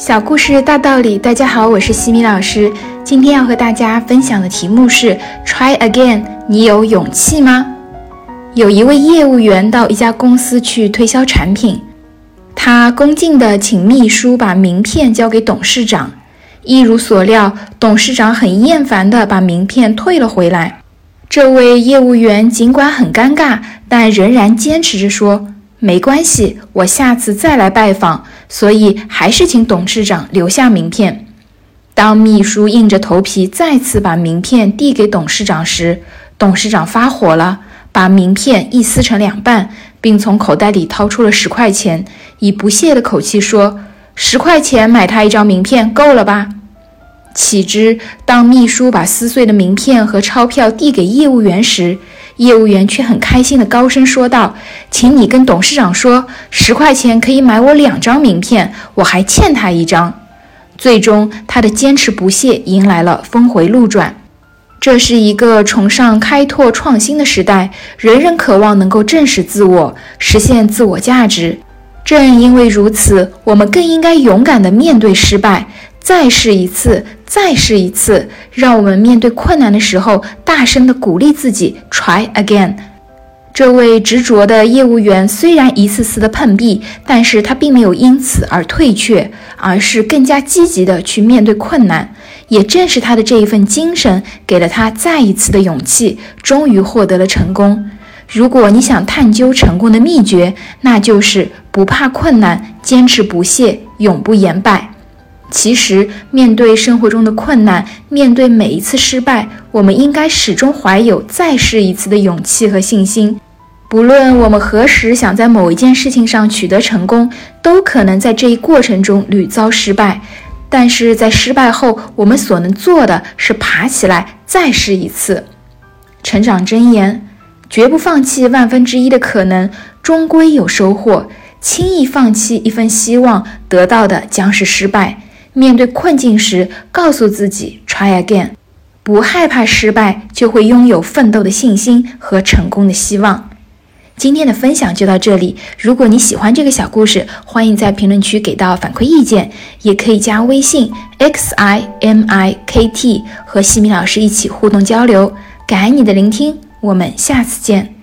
小故事大道理，大家好，我是西米老师。今天要和大家分享的题目是 “Try again”，你有勇气吗？有一位业务员到一家公司去推销产品，他恭敬地请秘书把名片交给董事长。一如所料，董事长很厌烦地把名片退了回来。这位业务员尽管很尴尬，但仍然坚持着说。没关系，我下次再来拜访，所以还是请董事长留下名片。当秘书硬着头皮再次把名片递给董事长时，董事长发火了，把名片一撕成两半，并从口袋里掏出了十块钱，以不屑的口气说：“十块钱买他一张名片够了吧？”岂知，当秘书把撕碎的名片和钞票递给业务员时，业务员却很开心地高声说道：“请你跟董事长说，十块钱可以买我两张名片，我还欠他一张。”最终，他的坚持不懈迎来了峰回路转。这是一个崇尚开拓创新的时代，人人渴望能够正视自我，实现自我价值。正因为如此，我们更应该勇敢地面对失败。再试一次，再试一次，让我们面对困难的时候，大声地鼓励自己，try again。这位执着的业务员虽然一次次的碰壁，但是他并没有因此而退却，而是更加积极地去面对困难。也正是他的这一份精神，给了他再一次的勇气，终于获得了成功。如果你想探究成功的秘诀，那就是不怕困难，坚持不懈，永不言败。其实，面对生活中的困难，面对每一次失败，我们应该始终怀有再试一次的勇气和信心。不论我们何时想在某一件事情上取得成功，都可能在这一过程中屡遭失败。但是在失败后，我们所能做的是爬起来再试一次。成长箴言：绝不放弃万分之一的可能，终归有收获。轻易放弃一份希望，得到的将是失败。面对困境时，告诉自己 “try again”，不害怕失败，就会拥有奋斗的信心和成功的希望。今天的分享就到这里。如果你喜欢这个小故事，欢迎在评论区给到反馈意见，也可以加微信 x i m i k t 和西米老师一起互动交流。感恩你的聆听，我们下次见。